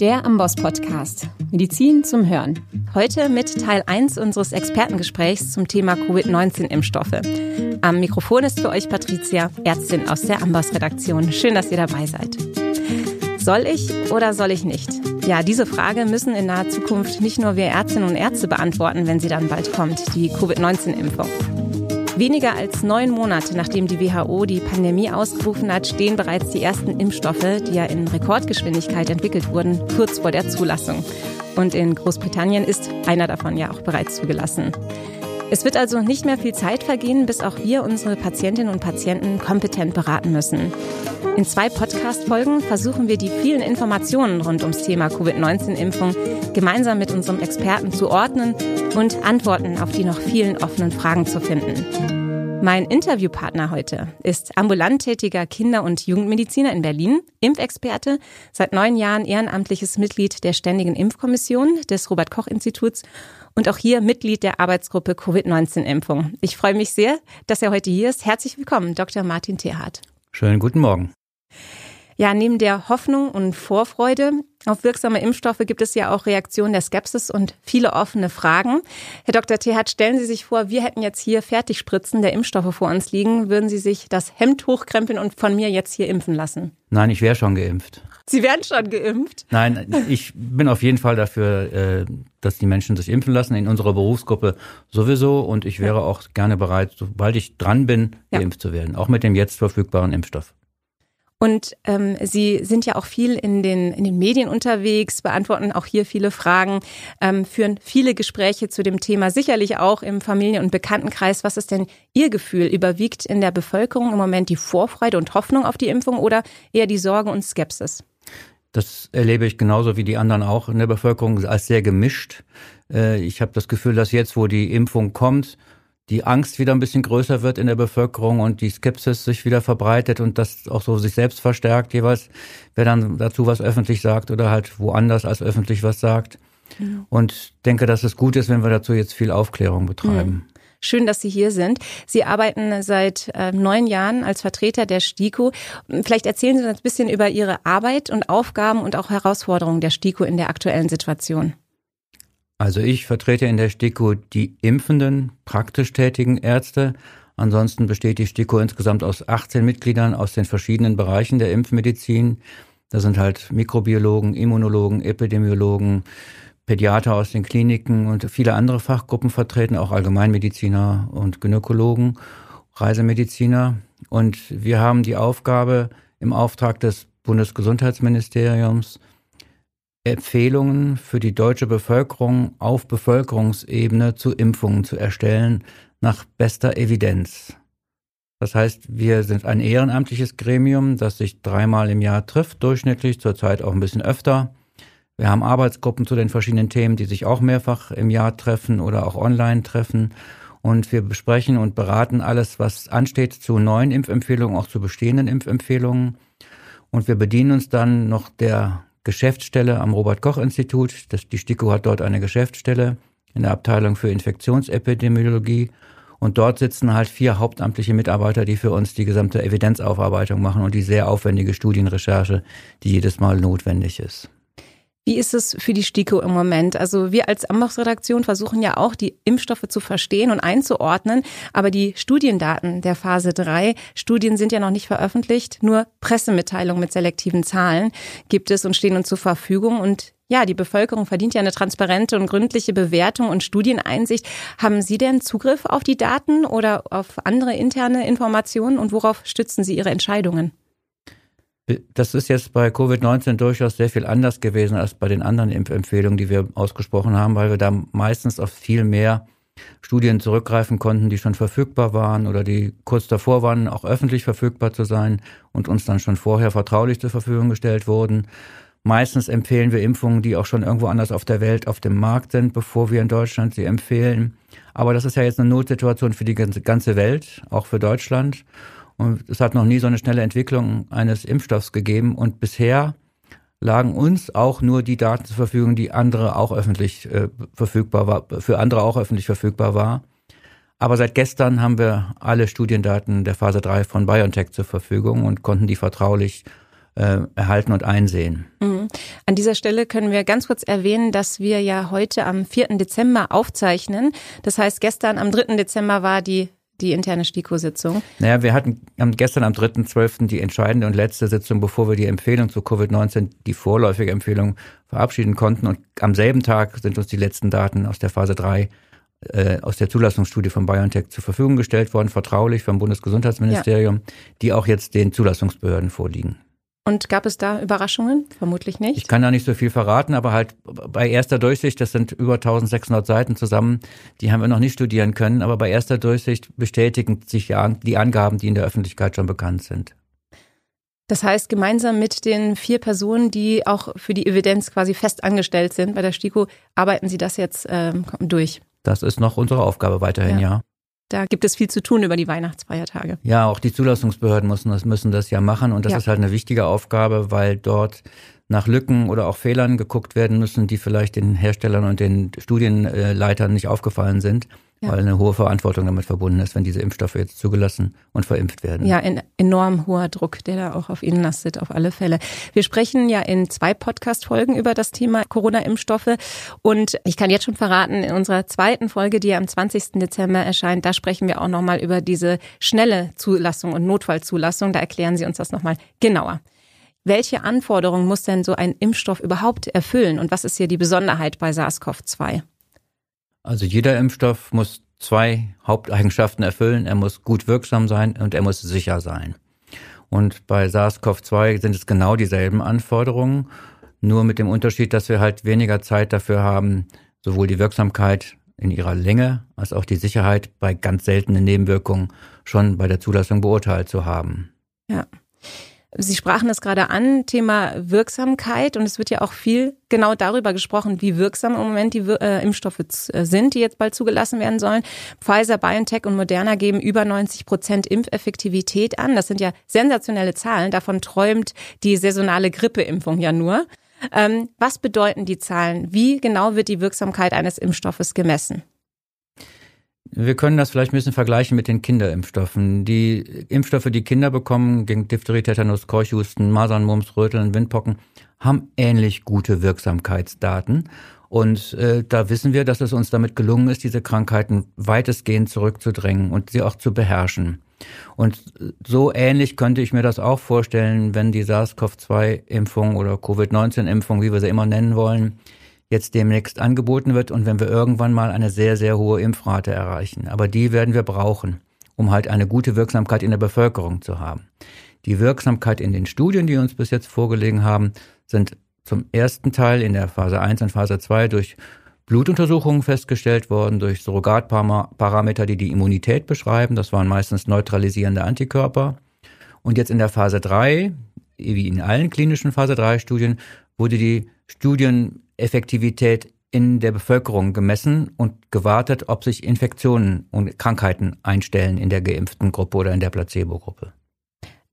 Der Amboss Podcast. Medizin zum Hören. Heute mit Teil 1 unseres Expertengesprächs zum Thema Covid-19-Impfstoffe. Am Mikrofon ist für euch Patricia, Ärztin aus der Amboss Redaktion. Schön, dass ihr dabei seid. Soll ich oder soll ich nicht? Ja, diese Frage müssen in naher Zukunft nicht nur wir Ärztinnen und Ärzte beantworten, wenn sie dann bald kommt, die Covid-19-Impfung. Weniger als neun Monate nachdem die WHO die Pandemie ausgerufen hat, stehen bereits die ersten Impfstoffe, die ja in Rekordgeschwindigkeit entwickelt wurden, kurz vor der Zulassung. Und in Großbritannien ist einer davon ja auch bereits zugelassen. Es wird also nicht mehr viel Zeit vergehen, bis auch wir unsere Patientinnen und Patienten kompetent beraten müssen. In zwei Podcast-Folgen versuchen wir die vielen Informationen rund ums Thema Covid-19-Impfung gemeinsam mit unserem Experten zu ordnen und Antworten auf die noch vielen offenen Fragen zu finden. Mein Interviewpartner heute ist ambulant tätiger Kinder- und Jugendmediziner in Berlin, Impfexperte, seit neun Jahren ehrenamtliches Mitglied der Ständigen Impfkommission des Robert Koch Instituts und auch hier Mitglied der Arbeitsgruppe Covid-19-Impfung. Ich freue mich sehr, dass er heute hier ist. Herzlich willkommen, Dr. Martin Terhardt. Schönen guten Morgen. Ja, neben der Hoffnung und Vorfreude auf wirksame Impfstoffe gibt es ja auch Reaktionen der Skepsis und viele offene Fragen. Herr Dr. Terhardt, stellen Sie sich vor, wir hätten jetzt hier Fertigspritzen der Impfstoffe vor uns liegen. Würden Sie sich das Hemd hochkrempeln und von mir jetzt hier impfen lassen? Nein, ich wäre schon geimpft. Sie werden schon geimpft? Nein, ich bin auf jeden Fall dafür, äh, dass die Menschen sich impfen lassen, in unserer Berufsgruppe sowieso. Und ich wäre auch gerne bereit, sobald ich dran bin, geimpft ja. zu werden, auch mit dem jetzt verfügbaren Impfstoff. Und ähm, Sie sind ja auch viel in den, in den Medien unterwegs, beantworten auch hier viele Fragen, ähm, führen viele Gespräche zu dem Thema, sicherlich auch im Familien- und Bekanntenkreis. Was ist denn Ihr Gefühl? Überwiegt in der Bevölkerung im Moment die Vorfreude und Hoffnung auf die Impfung oder eher die Sorge und Skepsis? Das erlebe ich genauso wie die anderen auch in der Bevölkerung als sehr gemischt. Äh, ich habe das Gefühl, dass jetzt, wo die Impfung kommt, die Angst wieder ein bisschen größer wird in der Bevölkerung und die Skepsis sich wieder verbreitet und das auch so sich selbst verstärkt, jeweils, wer dann dazu was öffentlich sagt oder halt woanders als öffentlich was sagt. Mhm. Und denke, dass es gut ist, wenn wir dazu jetzt viel Aufklärung betreiben. Mhm. Schön, dass Sie hier sind. Sie arbeiten seit äh, neun Jahren als Vertreter der STIKO. Vielleicht erzählen Sie uns ein bisschen über Ihre Arbeit und Aufgaben und auch Herausforderungen der STIKO in der aktuellen Situation. Also ich vertrete in der STIKO die impfenden, praktisch tätigen Ärzte. Ansonsten besteht die STIKO insgesamt aus 18 Mitgliedern aus den verschiedenen Bereichen der Impfmedizin. Da sind halt Mikrobiologen, Immunologen, Epidemiologen, Pädiater aus den Kliniken und viele andere Fachgruppen vertreten, auch Allgemeinmediziner und Gynäkologen, Reisemediziner. Und wir haben die Aufgabe im Auftrag des Bundesgesundheitsministeriums, Empfehlungen für die deutsche Bevölkerung auf Bevölkerungsebene zu Impfungen zu erstellen nach bester Evidenz. Das heißt, wir sind ein ehrenamtliches Gremium, das sich dreimal im Jahr trifft, durchschnittlich, zurzeit auch ein bisschen öfter. Wir haben Arbeitsgruppen zu den verschiedenen Themen, die sich auch mehrfach im Jahr treffen oder auch online treffen. Und wir besprechen und beraten alles, was ansteht zu neuen Impfempfehlungen, auch zu bestehenden Impfempfehlungen. Und wir bedienen uns dann noch der Geschäftsstelle am Robert-Koch-Institut. Die STIKO hat dort eine Geschäftsstelle in der Abteilung für Infektionsepidemiologie. Und dort sitzen halt vier hauptamtliche Mitarbeiter, die für uns die gesamte Evidenzaufarbeitung machen und die sehr aufwendige Studienrecherche, die jedes Mal notwendig ist. Wie ist es für die STIKO im Moment? Also wir als Ambox-Redaktion versuchen ja auch, die Impfstoffe zu verstehen und einzuordnen, aber die Studiendaten der Phase 3, Studien sind ja noch nicht veröffentlicht, nur Pressemitteilungen mit selektiven Zahlen gibt es und stehen uns zur Verfügung und ja, die Bevölkerung verdient ja eine transparente und gründliche Bewertung und Studieneinsicht. Haben Sie denn Zugriff auf die Daten oder auf andere interne Informationen und worauf stützen Sie Ihre Entscheidungen? Das ist jetzt bei Covid-19 durchaus sehr viel anders gewesen als bei den anderen Impfempfehlungen, die wir ausgesprochen haben, weil wir da meistens auf viel mehr Studien zurückgreifen konnten, die schon verfügbar waren oder die kurz davor waren, auch öffentlich verfügbar zu sein und uns dann schon vorher vertraulich zur Verfügung gestellt wurden. Meistens empfehlen wir Impfungen, die auch schon irgendwo anders auf der Welt auf dem Markt sind, bevor wir in Deutschland sie empfehlen. Aber das ist ja jetzt eine Notsituation für die ganze Welt, auch für Deutschland. Und es hat noch nie so eine schnelle Entwicklung eines Impfstoffs gegeben. Und bisher lagen uns auch nur die Daten zur Verfügung, die andere auch öffentlich äh, verfügbar war, für andere auch öffentlich verfügbar war. Aber seit gestern haben wir alle Studiendaten der Phase 3 von BioNTech zur Verfügung und konnten die vertraulich äh, erhalten und einsehen. Mhm. An dieser Stelle können wir ganz kurz erwähnen, dass wir ja heute am 4. Dezember aufzeichnen. Das heißt, gestern am 3. Dezember war die die interne STIKO-Sitzung? Naja, wir hatten gestern am 3.12. die entscheidende und letzte Sitzung, bevor wir die Empfehlung zu Covid-19, die vorläufige Empfehlung verabschieden konnten. Und am selben Tag sind uns die letzten Daten aus der Phase 3 äh, aus der Zulassungsstudie von BioNTech zur Verfügung gestellt worden, vertraulich vom Bundesgesundheitsministerium, ja. die auch jetzt den Zulassungsbehörden vorliegen. Und gab es da Überraschungen? Vermutlich nicht. Ich kann da nicht so viel verraten, aber halt bei erster Durchsicht, das sind über 1600 Seiten zusammen, die haben wir noch nicht studieren können, aber bei erster Durchsicht bestätigen sich ja die Angaben, die in der Öffentlichkeit schon bekannt sind. Das heißt, gemeinsam mit den vier Personen, die auch für die Evidenz quasi fest angestellt sind bei der STIKO, arbeiten Sie das jetzt ähm, durch? Das ist noch unsere Aufgabe weiterhin, ja. ja. Da gibt es viel zu tun über die Weihnachtsfeiertage. Ja, auch die Zulassungsbehörden müssen das, müssen das ja machen und das ja. ist halt eine wichtige Aufgabe, weil dort nach Lücken oder auch Fehlern geguckt werden müssen, die vielleicht den Herstellern und den Studienleitern nicht aufgefallen sind ja. weil eine hohe Verantwortung damit verbunden ist, wenn diese Impfstoffe jetzt zugelassen und verimpft werden. Ja, ein enorm hoher Druck, der da auch auf Ihnen lastet, auf alle Fälle. Wir sprechen ja in zwei Podcast-Folgen über das Thema Corona-Impfstoffe und ich kann jetzt schon verraten, in unserer zweiten Folge, die ja am 20. Dezember erscheint, da sprechen wir auch nochmal über diese schnelle Zulassung und Notfallzulassung. Da erklären Sie uns das nochmal genauer. Welche Anforderungen muss denn so ein Impfstoff überhaupt erfüllen und was ist hier die Besonderheit bei SARS-CoV-2? Also jeder Impfstoff muss zwei Haupteigenschaften erfüllen. Er muss gut wirksam sein und er muss sicher sein. Und bei SARS-CoV-2 sind es genau dieselben Anforderungen, nur mit dem Unterschied, dass wir halt weniger Zeit dafür haben, sowohl die Wirksamkeit in ihrer Länge als auch die Sicherheit bei ganz seltenen Nebenwirkungen schon bei der Zulassung beurteilt zu haben. Ja. Sie sprachen es gerade an, Thema Wirksamkeit. Und es wird ja auch viel genau darüber gesprochen, wie wirksam im Moment die äh, Impfstoffe äh, sind, die jetzt bald zugelassen werden sollen. Pfizer, BioNTech und Moderna geben über 90 Prozent Impfeffektivität an. Das sind ja sensationelle Zahlen. Davon träumt die saisonale Grippeimpfung ja nur. Ähm, was bedeuten die Zahlen? Wie genau wird die Wirksamkeit eines Impfstoffes gemessen? Wir können das vielleicht ein bisschen vergleichen mit den Kinderimpfstoffen. Die Impfstoffe, die Kinder bekommen gegen Diphtherie, Tetanus, Keuchhusten, Masern, Mumps, Röteln, Windpocken, haben ähnlich gute Wirksamkeitsdaten. Und äh, da wissen wir, dass es uns damit gelungen ist, diese Krankheiten weitestgehend zurückzudrängen und sie auch zu beherrschen. Und so ähnlich könnte ich mir das auch vorstellen, wenn die SARS-CoV-2-Impfung oder Covid-19-Impfung, wie wir sie immer nennen wollen, jetzt demnächst angeboten wird und wenn wir irgendwann mal eine sehr, sehr hohe Impfrate erreichen. Aber die werden wir brauchen, um halt eine gute Wirksamkeit in der Bevölkerung zu haben. Die Wirksamkeit in den Studien, die uns bis jetzt vorgelegen haben, sind zum ersten Teil in der Phase 1 und Phase 2 durch Blutuntersuchungen festgestellt worden, durch Surrogatparameter, die die Immunität beschreiben. Das waren meistens neutralisierende Antikörper. Und jetzt in der Phase 3, wie in allen klinischen Phase 3 Studien, wurde die Studieneffektivität in der Bevölkerung gemessen und gewartet, ob sich Infektionen und Krankheiten einstellen in der geimpften Gruppe oder in der Placebo-Gruppe.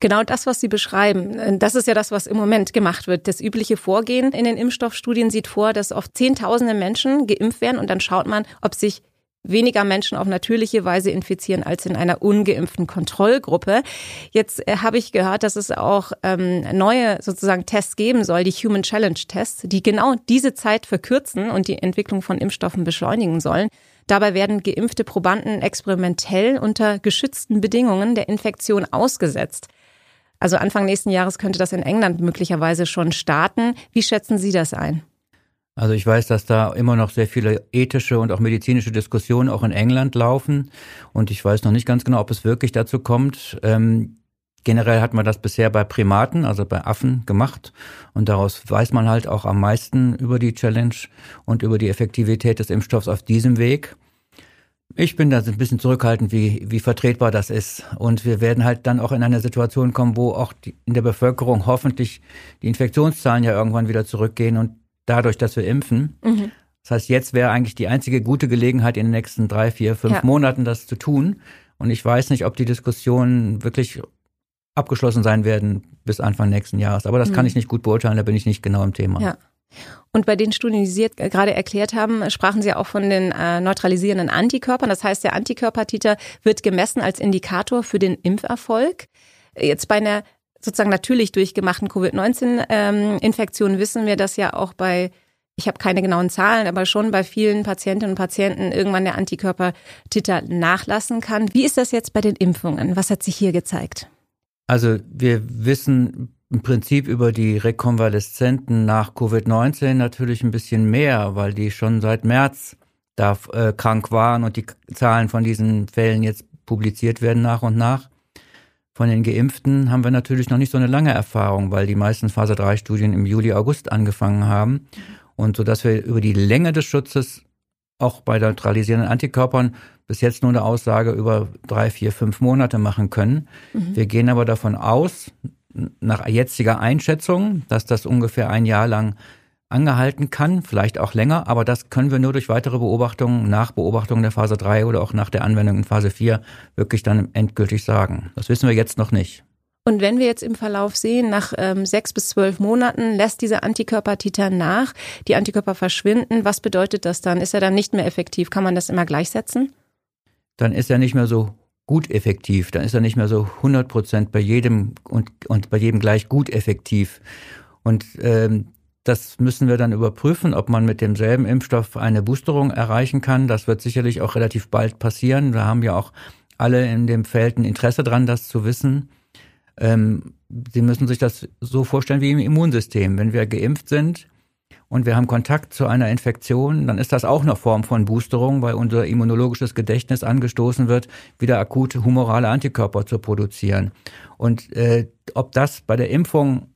Genau das, was Sie beschreiben, das ist ja das, was im Moment gemacht wird. Das übliche Vorgehen in den Impfstoffstudien sieht vor, dass oft Zehntausende Menschen geimpft werden und dann schaut man, ob sich weniger Menschen auf natürliche Weise infizieren als in einer ungeimpften Kontrollgruppe. Jetzt äh, habe ich gehört, dass es auch ähm, neue sozusagen Tests geben soll, die Human Challenge Tests, die genau diese Zeit verkürzen und die Entwicklung von Impfstoffen beschleunigen sollen. Dabei werden geimpfte Probanden experimentell unter geschützten Bedingungen der Infektion ausgesetzt. Also Anfang nächsten Jahres könnte das in England möglicherweise schon starten. Wie schätzen Sie das ein? Also ich weiß, dass da immer noch sehr viele ethische und auch medizinische Diskussionen auch in England laufen. Und ich weiß noch nicht ganz genau, ob es wirklich dazu kommt. Ähm, generell hat man das bisher bei Primaten, also bei Affen gemacht. Und daraus weiß man halt auch am meisten über die Challenge und über die Effektivität des Impfstoffs auf diesem Weg. Ich bin da ein bisschen zurückhaltend, wie, wie vertretbar das ist. Und wir werden halt dann auch in eine Situation kommen, wo auch die, in der Bevölkerung hoffentlich die Infektionszahlen ja irgendwann wieder zurückgehen und dadurch, dass wir impfen. Mhm. Das heißt, jetzt wäre eigentlich die einzige gute Gelegenheit in den nächsten drei, vier, fünf ja. Monaten das zu tun. Und ich weiß nicht, ob die Diskussionen wirklich abgeschlossen sein werden bis Anfang nächsten Jahres. Aber das mhm. kann ich nicht gut beurteilen, da bin ich nicht genau im Thema. Ja. Und bei den Studien, die Sie jetzt gerade erklärt haben, sprachen Sie auch von den äh, neutralisierenden Antikörpern. Das heißt, der Antikörpertiter wird gemessen als Indikator für den Impferfolg. Jetzt bei einer sozusagen natürlich durchgemachten Covid-19-Infektionen ähm, wissen wir, dass ja auch bei ich habe keine genauen Zahlen, aber schon bei vielen Patientinnen und Patienten irgendwann der Antikörpertiter nachlassen kann. Wie ist das jetzt bei den Impfungen? Was hat sich hier gezeigt? Also wir wissen im Prinzip über die Rekonvaleszenten nach Covid-19 natürlich ein bisschen mehr, weil die schon seit März da äh, krank waren und die Zahlen von diesen Fällen jetzt publiziert werden nach und nach. Von den Geimpften haben wir natürlich noch nicht so eine lange Erfahrung, weil die meisten Phase 3 Studien im Juli, August angefangen haben. Und so dass wir über die Länge des Schutzes auch bei neutralisierenden Antikörpern bis jetzt nur eine Aussage über drei, vier, fünf Monate machen können. Mhm. Wir gehen aber davon aus, nach jetziger Einschätzung, dass das ungefähr ein Jahr lang angehalten kann, vielleicht auch länger, aber das können wir nur durch weitere Beobachtungen nach Beobachtung der Phase 3 oder auch nach der Anwendung in Phase 4 wirklich dann endgültig sagen. Das wissen wir jetzt noch nicht. Und wenn wir jetzt im Verlauf sehen, nach ähm, sechs bis zwölf Monaten lässt dieser Antikörpertiter nach, die Antikörper verschwinden, was bedeutet das dann? Ist er dann nicht mehr effektiv? Kann man das immer gleichsetzen? Dann ist er nicht mehr so gut effektiv, dann ist er nicht mehr so 100 Prozent bei jedem und, und bei jedem gleich gut effektiv. Und ähm, das müssen wir dann überprüfen, ob man mit demselben Impfstoff eine Boosterung erreichen kann. Das wird sicherlich auch relativ bald passieren. Da haben ja auch alle in dem Feld ein Interesse dran, das zu wissen. Ähm, Sie müssen sich das so vorstellen wie im Immunsystem. Wenn wir geimpft sind und wir haben Kontakt zu einer Infektion, dann ist das auch eine Form von Boosterung, weil unser immunologisches Gedächtnis angestoßen wird, wieder akute humorale Antikörper zu produzieren. Und äh, ob das bei der Impfung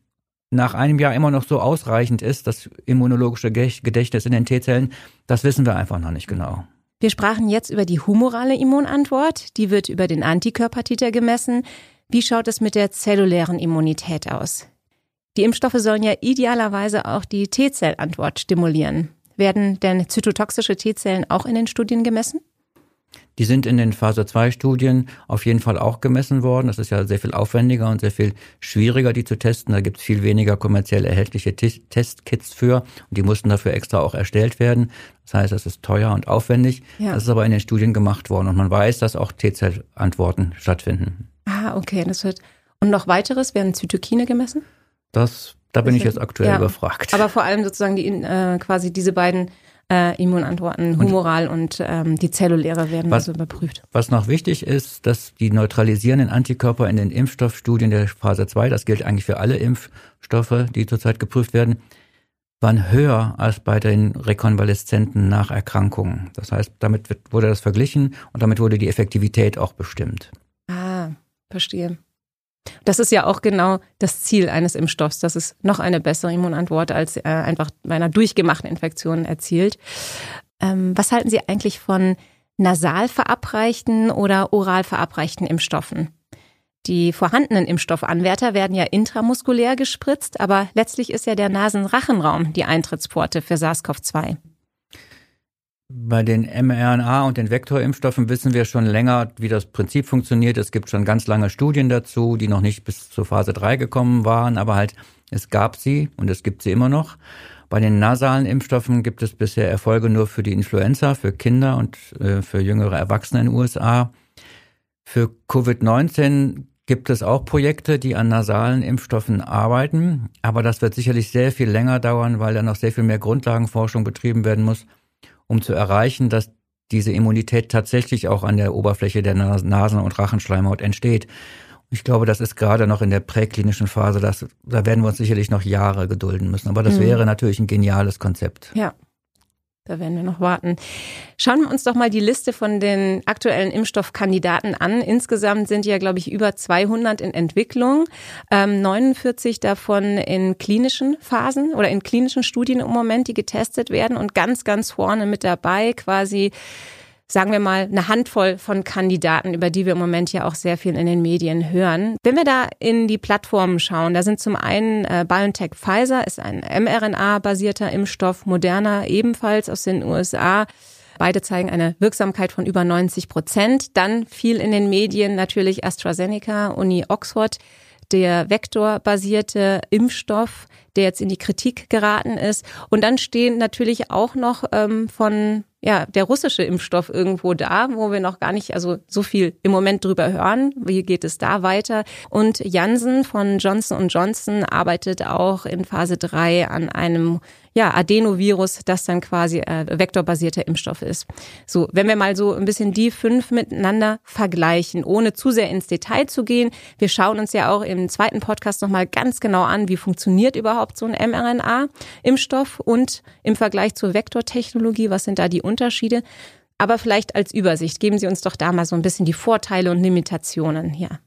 nach einem Jahr immer noch so ausreichend ist, das immunologische Gedächtnis in den T-Zellen, das wissen wir einfach noch nicht genau. Wir sprachen jetzt über die humorale Immunantwort. Die wird über den Antikörpertiter gemessen. Wie schaut es mit der zellulären Immunität aus? Die Impfstoffe sollen ja idealerweise auch die T-Zellantwort stimulieren. Werden denn zytotoxische T-Zellen auch in den Studien gemessen? Die sind in den Phase 2 Studien auf jeden Fall auch gemessen worden. Das ist ja sehr viel aufwendiger und sehr viel schwieriger, die zu testen. Da gibt es viel weniger kommerziell erhältliche Testkits für und die mussten dafür extra auch erstellt werden. Das heißt, das ist teuer und aufwendig. Ja. Das ist aber in den Studien gemacht worden und man weiß, dass auch T-Zellantworten stattfinden. Ah, okay. Das wird und noch weiteres werden Zytokine gemessen? Das, da bin ich jetzt aktuell ja. überfragt. Aber vor allem sozusagen die äh, quasi diese beiden äh, Immunantworten, humoral und, und ähm, die zelluläre werden was, also überprüft. Was noch wichtig ist, dass die neutralisierenden Antikörper in den Impfstoffstudien der Phase 2, das gilt eigentlich für alle Impfstoffe, die zurzeit geprüft werden, waren höher als bei den Rekonvaleszenten nach Erkrankungen. Das heißt, damit wird, wurde das verglichen und damit wurde die Effektivität auch bestimmt. Ah, verstehe. Das ist ja auch genau das Ziel eines Impfstoffs, dass es noch eine bessere Immunantwort als äh, einfach bei einer durchgemachten Infektion erzielt. Ähm, was halten Sie eigentlich von nasal verabreichten oder oral verabreichten Impfstoffen? Die vorhandenen Impfstoffanwärter werden ja intramuskulär gespritzt, aber letztlich ist ja der Nasenrachenraum die Eintrittsporte für SARS-CoV-2. Bei den mRNA und den Vektorimpfstoffen wissen wir schon länger, wie das Prinzip funktioniert. Es gibt schon ganz lange Studien dazu, die noch nicht bis zur Phase 3 gekommen waren, aber halt es gab sie und es gibt sie immer noch. Bei den nasalen Impfstoffen gibt es bisher Erfolge nur für die Influenza, für Kinder und äh, für jüngere Erwachsene in den USA. Für Covid-19 gibt es auch Projekte, die an nasalen Impfstoffen arbeiten, aber das wird sicherlich sehr viel länger dauern, weil da noch sehr viel mehr Grundlagenforschung betrieben werden muss um zu erreichen, dass diese Immunität tatsächlich auch an der Oberfläche der Nasen- und Rachenschleimhaut entsteht. Ich glaube, das ist gerade noch in der präklinischen Phase. Das, da werden wir uns sicherlich noch Jahre gedulden müssen. Aber das mhm. wäre natürlich ein geniales Konzept. Ja. Da werden wir noch warten. Schauen wir uns doch mal die Liste von den aktuellen Impfstoffkandidaten an. Insgesamt sind ja, glaube ich, über 200 in Entwicklung, ähm, 49 davon in klinischen Phasen oder in klinischen Studien im Moment, die getestet werden und ganz, ganz vorne mit dabei quasi sagen wir mal, eine Handvoll von Kandidaten, über die wir im Moment ja auch sehr viel in den Medien hören. Wenn wir da in die Plattformen schauen, da sind zum einen äh, BioNTech Pfizer, ist ein mRNA-basierter Impfstoff, Moderna ebenfalls aus den USA. Beide zeigen eine Wirksamkeit von über 90 Prozent. Dann viel in den Medien natürlich AstraZeneca, Uni Oxford, der vektorbasierte Impfstoff, der jetzt in die Kritik geraten ist. Und dann stehen natürlich auch noch ähm, von ja, der russische Impfstoff irgendwo da, wo wir noch gar nicht, also so viel im Moment drüber hören. Wie geht es da weiter? Und Janssen von Johnson Johnson arbeitet auch in Phase 3 an einem ja, Adenovirus, das dann quasi äh, vektorbasierter Impfstoff ist. So, wenn wir mal so ein bisschen die fünf miteinander vergleichen, ohne zu sehr ins Detail zu gehen. Wir schauen uns ja auch im zweiten Podcast nochmal ganz genau an, wie funktioniert überhaupt so ein mRNA-Impfstoff und im Vergleich zur Vektortechnologie, was sind da die Unterschiede? Aber vielleicht als Übersicht, geben Sie uns doch da mal so ein bisschen die Vorteile und Limitationen hier.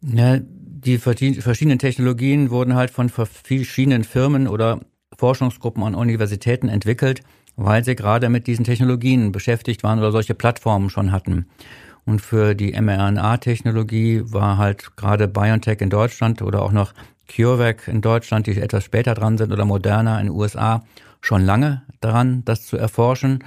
Ja, die verschiedenen Technologien wurden halt von verschiedenen Firmen oder Forschungsgruppen an Universitäten entwickelt, weil sie gerade mit diesen Technologien beschäftigt waren oder solche Plattformen schon hatten. Und für die mRNA-Technologie war halt gerade BioNTech in Deutschland oder auch noch CureVac in Deutschland, die etwas später dran sind, oder Moderna in den USA, schon lange dran, das zu erforschen.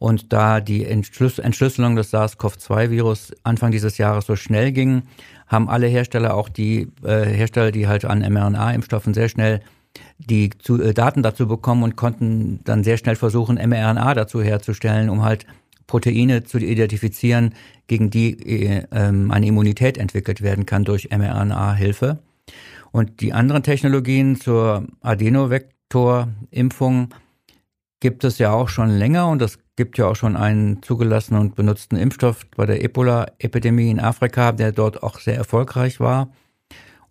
Und da die Entschlüsselung des SARS-CoV-2-Virus Anfang dieses Jahres so schnell ging, haben alle Hersteller, auch die äh, Hersteller, die halt an mRNA-Impfstoffen sehr schnell die zu, äh, Daten dazu bekommen und konnten dann sehr schnell versuchen, mRNA dazu herzustellen, um halt Proteine zu identifizieren, gegen die äh, ähm, eine Immunität entwickelt werden kann durch mRNA-Hilfe. Und die anderen Technologien zur Adenovektor-Impfung gibt es ja auch schon länger und es gibt ja auch schon einen zugelassenen und benutzten Impfstoff bei der Ebola-Epidemie in Afrika, der dort auch sehr erfolgreich war.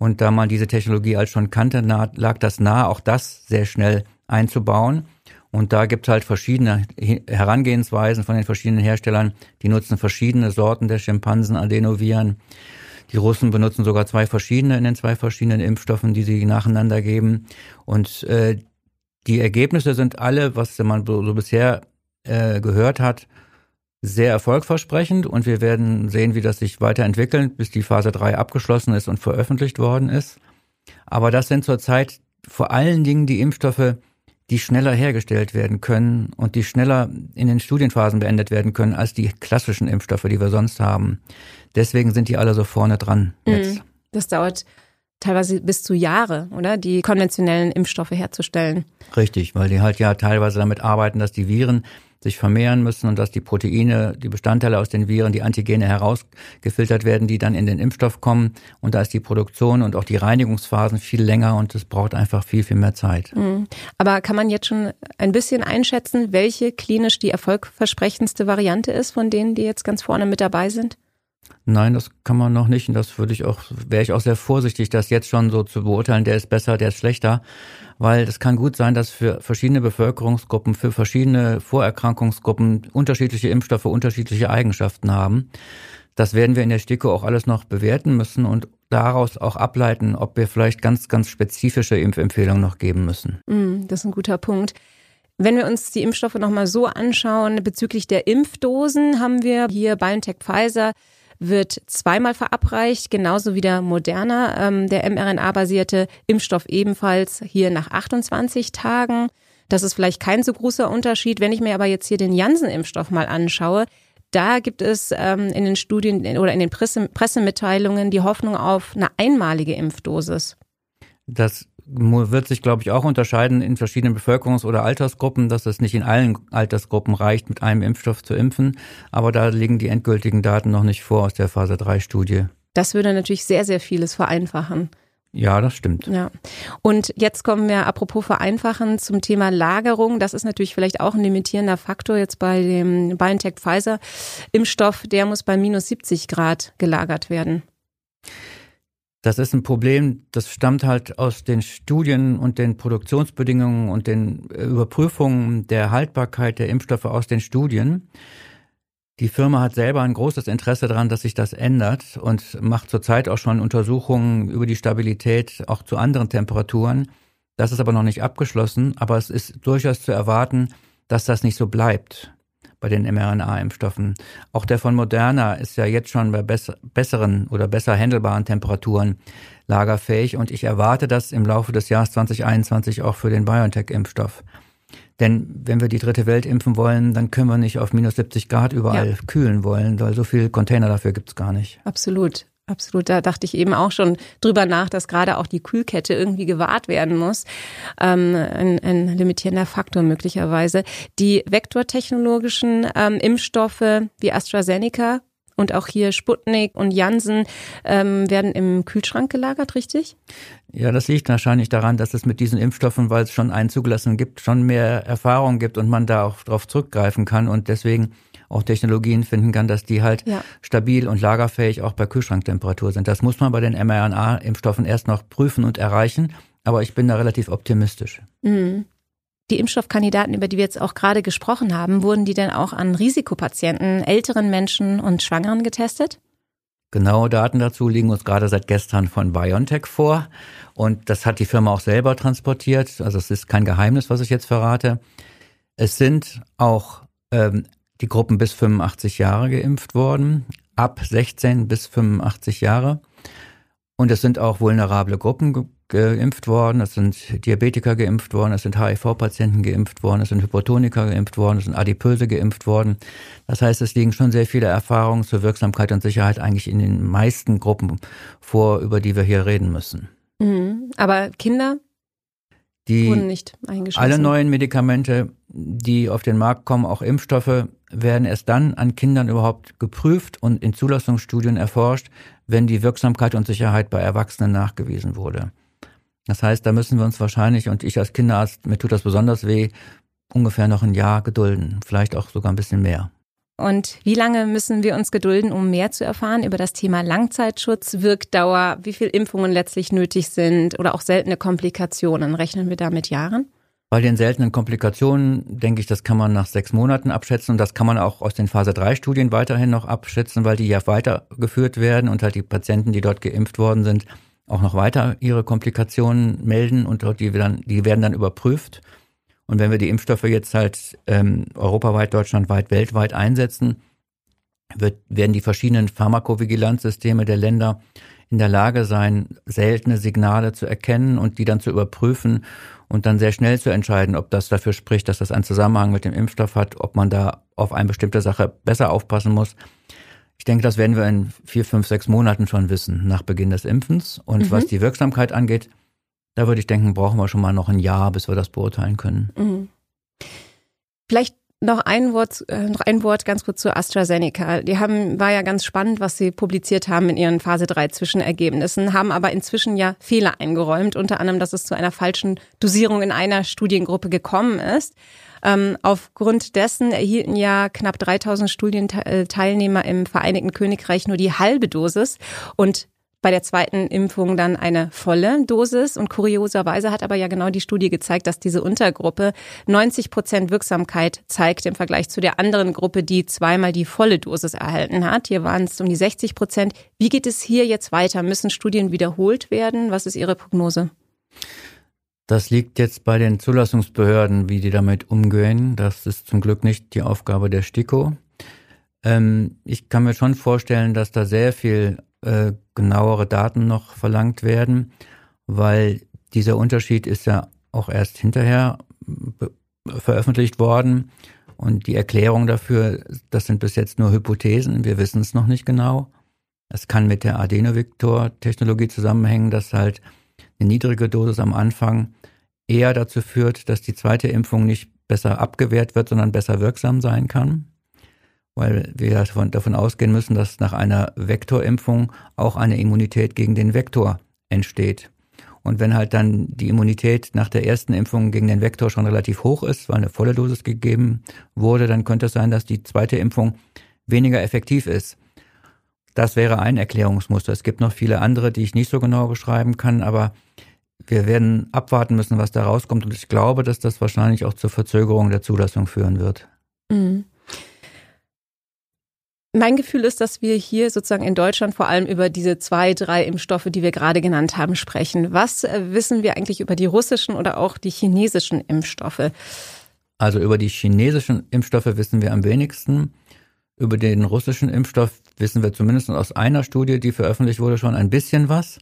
Und da man diese Technologie als schon kannte, lag das nahe, auch das sehr schnell einzubauen. Und da gibt es halt verschiedene Herangehensweisen von den verschiedenen Herstellern. Die nutzen verschiedene Sorten der Schimpansen-Adenoviren. Die Russen benutzen sogar zwei verschiedene in den zwei verschiedenen Impfstoffen, die sie nacheinander geben. Und äh, die Ergebnisse sind alle, was man so, so bisher äh, gehört hat, sehr erfolgversprechend und wir werden sehen, wie das sich weiterentwickelt, bis die Phase 3 abgeschlossen ist und veröffentlicht worden ist. Aber das sind zurzeit vor allen Dingen die Impfstoffe, die schneller hergestellt werden können und die schneller in den Studienphasen beendet werden können als die klassischen Impfstoffe, die wir sonst haben. Deswegen sind die alle so vorne dran jetzt. Mhm. Das dauert teilweise bis zu Jahre, oder? Die konventionellen Impfstoffe herzustellen. Richtig, weil die halt ja teilweise damit arbeiten, dass die Viren sich vermehren müssen und dass die Proteine, die Bestandteile aus den Viren, die Antigene herausgefiltert werden, die dann in den Impfstoff kommen. Und da ist die Produktion und auch die Reinigungsphasen viel länger und es braucht einfach viel, viel mehr Zeit. Mhm. Aber kann man jetzt schon ein bisschen einschätzen, welche klinisch die erfolgversprechendste Variante ist von denen, die jetzt ganz vorne mit dabei sind? Nein, das kann man noch nicht. Und das würde ich auch, wäre ich auch sehr vorsichtig, das jetzt schon so zu beurteilen, der ist besser, der ist schlechter. Weil es kann gut sein, dass für verschiedene Bevölkerungsgruppen, für verschiedene Vorerkrankungsgruppen unterschiedliche Impfstoffe unterschiedliche Eigenschaften haben. Das werden wir in der STIKO auch alles noch bewerten müssen und daraus auch ableiten, ob wir vielleicht ganz, ganz spezifische Impfempfehlungen noch geben müssen. Mm, das ist ein guter Punkt. Wenn wir uns die Impfstoffe nochmal so anschauen, bezüglich der Impfdosen haben wir hier BioNTech Pfizer wird zweimal verabreicht, genauso wie der Moderna, ähm, der mRNA-basierte Impfstoff ebenfalls hier nach 28 Tagen. Das ist vielleicht kein so großer Unterschied. Wenn ich mir aber jetzt hier den Janssen-Impfstoff mal anschaue, da gibt es ähm, in den Studien oder in den Presse, Pressemitteilungen die Hoffnung auf eine einmalige Impfdosis. Das wird sich, glaube ich, auch unterscheiden in verschiedenen Bevölkerungs- oder Altersgruppen, dass es nicht in allen Altersgruppen reicht, mit einem Impfstoff zu impfen. Aber da liegen die endgültigen Daten noch nicht vor aus der Phase 3-Studie. Das würde natürlich sehr, sehr vieles vereinfachen. Ja, das stimmt. Ja. Und jetzt kommen wir, apropos vereinfachen, zum Thema Lagerung. Das ist natürlich vielleicht auch ein limitierender Faktor jetzt bei dem BioNTech Pfizer Impfstoff. Der muss bei minus 70 Grad gelagert werden. Das ist ein Problem, das stammt halt aus den Studien und den Produktionsbedingungen und den äh, Überprüfungen der Haltbarkeit der Impfstoffe aus den Studien. Die Firma hat selber ein großes Interesse daran, dass sich das ändert und macht zurzeit auch schon Untersuchungen über die Stabilität auch zu anderen Temperaturen. Das ist aber noch nicht abgeschlossen, aber es ist durchaus zu erwarten, dass das nicht so bleibt bei den mRNA-Impfstoffen. Auch der von Moderna ist ja jetzt schon bei besseren oder besser handelbaren Temperaturen lagerfähig und ich erwarte das im Laufe des Jahres 2021 auch für den BioNTech-Impfstoff. Denn wenn wir die dritte Welt impfen wollen, dann können wir nicht auf minus 70 Grad überall ja. kühlen wollen, weil so viel Container dafür gibt's gar nicht. Absolut. Absolut, da dachte ich eben auch schon drüber nach, dass gerade auch die Kühlkette irgendwie gewahrt werden muss. Ähm, ein, ein limitierender Faktor möglicherweise. Die vektortechnologischen ähm, Impfstoffe wie AstraZeneca und auch hier Sputnik und Janssen ähm, werden im Kühlschrank gelagert, richtig? Ja, das liegt wahrscheinlich daran, dass es mit diesen Impfstoffen, weil es schon einen zugelassenen gibt, schon mehr Erfahrung gibt und man da auch darauf zurückgreifen kann und deswegen auch Technologien finden kann, dass die halt ja. stabil und lagerfähig auch bei Kühlschranktemperatur sind. Das muss man bei den mRNA-Impfstoffen erst noch prüfen und erreichen, aber ich bin da relativ optimistisch. Mhm. Die Impfstoffkandidaten, über die wir jetzt auch gerade gesprochen haben, wurden die denn auch an Risikopatienten, älteren Menschen und Schwangeren getestet? Genaue Daten dazu liegen uns gerade seit gestern von BioNTech vor. Und das hat die Firma auch selber transportiert. Also es ist kein Geheimnis, was ich jetzt verrate. Es sind auch ähm, die Gruppen bis 85 Jahre geimpft worden, ab 16 bis 85 Jahre. Und es sind auch vulnerable Gruppen geimpft worden, es sind Diabetiker geimpft worden, es sind HIV-Patienten geimpft worden, es sind Hypotoniker geimpft worden, es sind Adipöse geimpft worden. Das heißt, es liegen schon sehr viele Erfahrungen zur Wirksamkeit und Sicherheit eigentlich in den meisten Gruppen vor, über die wir hier reden müssen. Mhm. Aber Kinder die wurden nicht eingeschlossen. Alle neuen Medikamente, die auf den Markt kommen, auch Impfstoffe, werden erst dann an Kindern überhaupt geprüft und in Zulassungsstudien erforscht, wenn die Wirksamkeit und Sicherheit bei Erwachsenen nachgewiesen wurde. Das heißt, da müssen wir uns wahrscheinlich, und ich als Kinderarzt, mir tut das besonders weh, ungefähr noch ein Jahr gedulden, vielleicht auch sogar ein bisschen mehr. Und wie lange müssen wir uns gedulden, um mehr zu erfahren über das Thema Langzeitschutz, Wirkdauer, wie viel Impfungen letztlich nötig sind oder auch seltene Komplikationen? Rechnen wir da mit Jahren? Bei den seltenen Komplikationen denke ich, das kann man nach sechs Monaten abschätzen und das kann man auch aus den Phase 3 Studien weiterhin noch abschätzen, weil die ja weitergeführt werden und halt die Patienten, die dort geimpft worden sind, auch noch weiter ihre Komplikationen melden und dort die, dann, die werden dann überprüft. Und wenn wir die Impfstoffe jetzt halt ähm, europaweit, deutschlandweit, weltweit einsetzen, wird, werden die verschiedenen Pharmakovigilanzsysteme der Länder in der Lage sein, seltene Signale zu erkennen und die dann zu überprüfen und dann sehr schnell zu entscheiden, ob das dafür spricht, dass das einen Zusammenhang mit dem Impfstoff hat, ob man da auf eine bestimmte Sache besser aufpassen muss. Ich denke, das werden wir in vier, fünf, sechs Monaten schon wissen, nach Beginn des Impfens. Und mhm. was die Wirksamkeit angeht, da würde ich denken, brauchen wir schon mal noch ein Jahr, bis wir das beurteilen können. Mhm. Vielleicht noch ein Wort, äh, noch ein Wort ganz kurz zu AstraZeneca. Die haben, war ja ganz spannend, was sie publiziert haben in ihren Phase 3 Zwischenergebnissen, haben aber inzwischen ja Fehler eingeräumt, unter anderem, dass es zu einer falschen Dosierung in einer Studiengruppe gekommen ist. Ähm, aufgrund dessen erhielten ja knapp 3000 Studienteilnehmer im Vereinigten Königreich nur die halbe Dosis und bei der zweiten Impfung dann eine volle Dosis. Und kurioserweise hat aber ja genau die Studie gezeigt, dass diese Untergruppe 90 Prozent Wirksamkeit zeigt im Vergleich zu der anderen Gruppe, die zweimal die volle Dosis erhalten hat. Hier waren es um die 60 Prozent. Wie geht es hier jetzt weiter? Müssen Studien wiederholt werden? Was ist Ihre Prognose? Das liegt jetzt bei den Zulassungsbehörden, wie die damit umgehen. Das ist zum Glück nicht die Aufgabe der STIKO. Ähm, ich kann mir schon vorstellen, dass da sehr viel äh, genauere Daten noch verlangt werden, weil dieser Unterschied ist ja auch erst hinterher veröffentlicht worden. Und die Erklärung dafür, das sind bis jetzt nur Hypothesen, wir wissen es noch nicht genau. Es kann mit der Adenovektor-Technologie zusammenhängen, dass halt eine niedrige Dosis am Anfang eher dazu führt, dass die zweite Impfung nicht besser abgewehrt wird, sondern besser wirksam sein kann weil wir davon, davon ausgehen müssen, dass nach einer Vektorimpfung auch eine Immunität gegen den Vektor entsteht. Und wenn halt dann die Immunität nach der ersten Impfung gegen den Vektor schon relativ hoch ist, weil eine volle Dosis gegeben wurde, dann könnte es sein, dass die zweite Impfung weniger effektiv ist. Das wäre ein Erklärungsmuster. Es gibt noch viele andere, die ich nicht so genau beschreiben kann, aber wir werden abwarten müssen, was da rauskommt. Und ich glaube, dass das wahrscheinlich auch zur Verzögerung der Zulassung führen wird. Mhm. Mein Gefühl ist, dass wir hier sozusagen in Deutschland vor allem über diese zwei, drei Impfstoffe, die wir gerade genannt haben, sprechen. Was äh, wissen wir eigentlich über die russischen oder auch die chinesischen Impfstoffe? Also über die chinesischen Impfstoffe wissen wir am wenigsten. Über den russischen Impfstoff wissen wir zumindest aus einer Studie, die veröffentlicht wurde, schon ein bisschen was.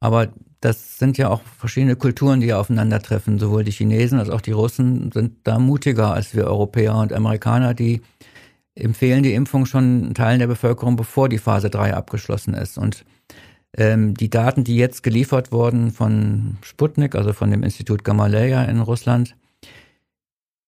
Aber das sind ja auch verschiedene Kulturen, die aufeinandertreffen. Sowohl die Chinesen als auch die Russen sind da mutiger als wir Europäer und Amerikaner, die empfehlen die Impfung schon Teilen der Bevölkerung, bevor die Phase 3 abgeschlossen ist. Und ähm, die Daten, die jetzt geliefert wurden von Sputnik, also von dem Institut Gamaleya in Russland,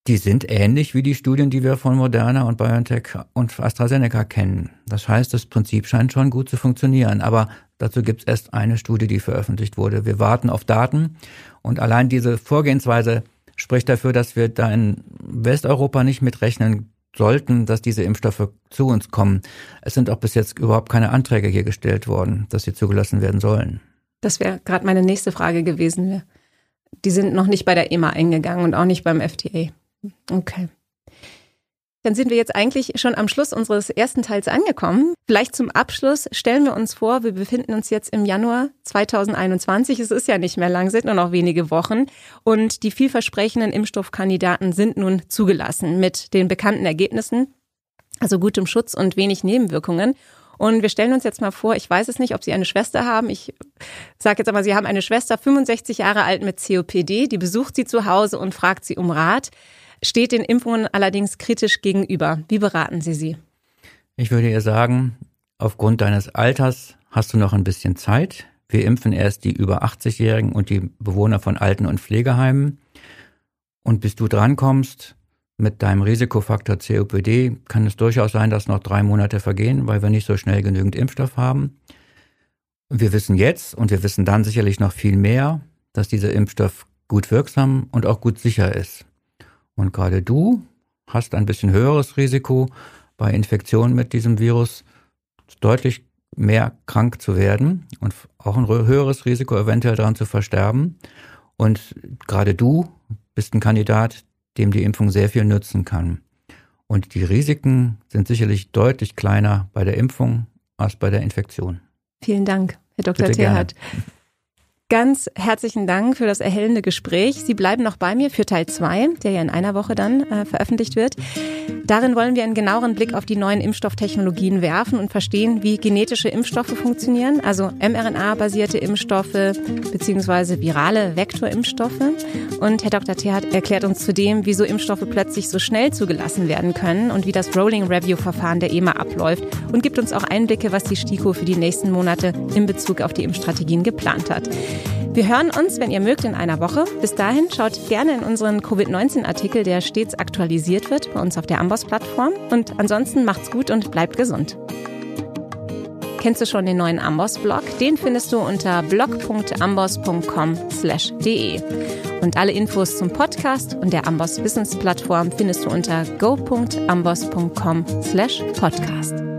die sind ähnlich wie die Studien, die wir von Moderna und BioNTech und AstraZeneca kennen. Das heißt, das Prinzip scheint schon gut zu funktionieren. Aber dazu gibt es erst eine Studie, die veröffentlicht wurde. Wir warten auf Daten und allein diese Vorgehensweise spricht dafür, dass wir da in Westeuropa nicht mitrechnen sollten, dass diese Impfstoffe zu uns kommen. Es sind auch bis jetzt überhaupt keine Anträge hier gestellt worden, dass sie zugelassen werden sollen. Das wäre gerade meine nächste Frage gewesen. Die sind noch nicht bei der EMA eingegangen und auch nicht beim FDA. Okay. Dann sind wir jetzt eigentlich schon am Schluss unseres ersten Teils angekommen. Vielleicht zum Abschluss stellen wir uns vor, wir befinden uns jetzt im Januar 2021. Es ist ja nicht mehr lang, sind nur noch wenige Wochen. Und die vielversprechenden Impfstoffkandidaten sind nun zugelassen mit den bekannten Ergebnissen, also gutem Schutz und wenig Nebenwirkungen. Und wir stellen uns jetzt mal vor, ich weiß es nicht, ob Sie eine Schwester haben. Ich sage jetzt aber, Sie haben eine Schwester, 65 Jahre alt mit COPD, die besucht Sie zu Hause und fragt Sie um Rat steht den Impfungen allerdings kritisch gegenüber. Wie beraten Sie sie? Ich würde ihr sagen, aufgrund deines Alters hast du noch ein bisschen Zeit. Wir impfen erst die über 80-Jährigen und die Bewohner von Alten- und Pflegeheimen. Und bis du drankommst mit deinem Risikofaktor COPD, kann es durchaus sein, dass noch drei Monate vergehen, weil wir nicht so schnell genügend Impfstoff haben. Wir wissen jetzt und wir wissen dann sicherlich noch viel mehr, dass dieser Impfstoff gut wirksam und auch gut sicher ist. Und gerade du hast ein bisschen höheres Risiko bei Infektionen mit diesem Virus deutlich mehr krank zu werden und auch ein höheres Risiko eventuell daran zu versterben. Und gerade du bist ein Kandidat, dem die Impfung sehr viel nützen kann. Und die Risiken sind sicherlich deutlich kleiner bei der Impfung als bei der Infektion. Vielen Dank, Herr Dr. Tierhardt. Ganz herzlichen Dank für das erhellende Gespräch. Sie bleiben noch bei mir für Teil 2, der ja in einer Woche dann äh, veröffentlicht wird. Darin wollen wir einen genaueren Blick auf die neuen Impfstofftechnologien werfen und verstehen, wie genetische Impfstoffe funktionieren, also mRNA-basierte Impfstoffe beziehungsweise virale Vektorimpfstoffe. Und Herr Dr. Theat erklärt uns zudem, wieso Impfstoffe plötzlich so schnell zugelassen werden können und wie das Rolling Review-Verfahren der EMA abläuft und gibt uns auch Einblicke, was die STIKO für die nächsten Monate in Bezug auf die Impfstrategien geplant hat. Wir hören uns, wenn ihr mögt, in einer Woche. Bis dahin schaut gerne in unseren Covid-19-Artikel, der stets aktualisiert wird, bei uns auf der Amboss-Plattform. Und ansonsten macht's gut und bleibt gesund. Kennst du schon den neuen Amboss-Blog? Den findest du unter blog.amboss.com/de. Und alle Infos zum Podcast und der Amboss Business Plattform findest du unter go.amboss.com/podcast.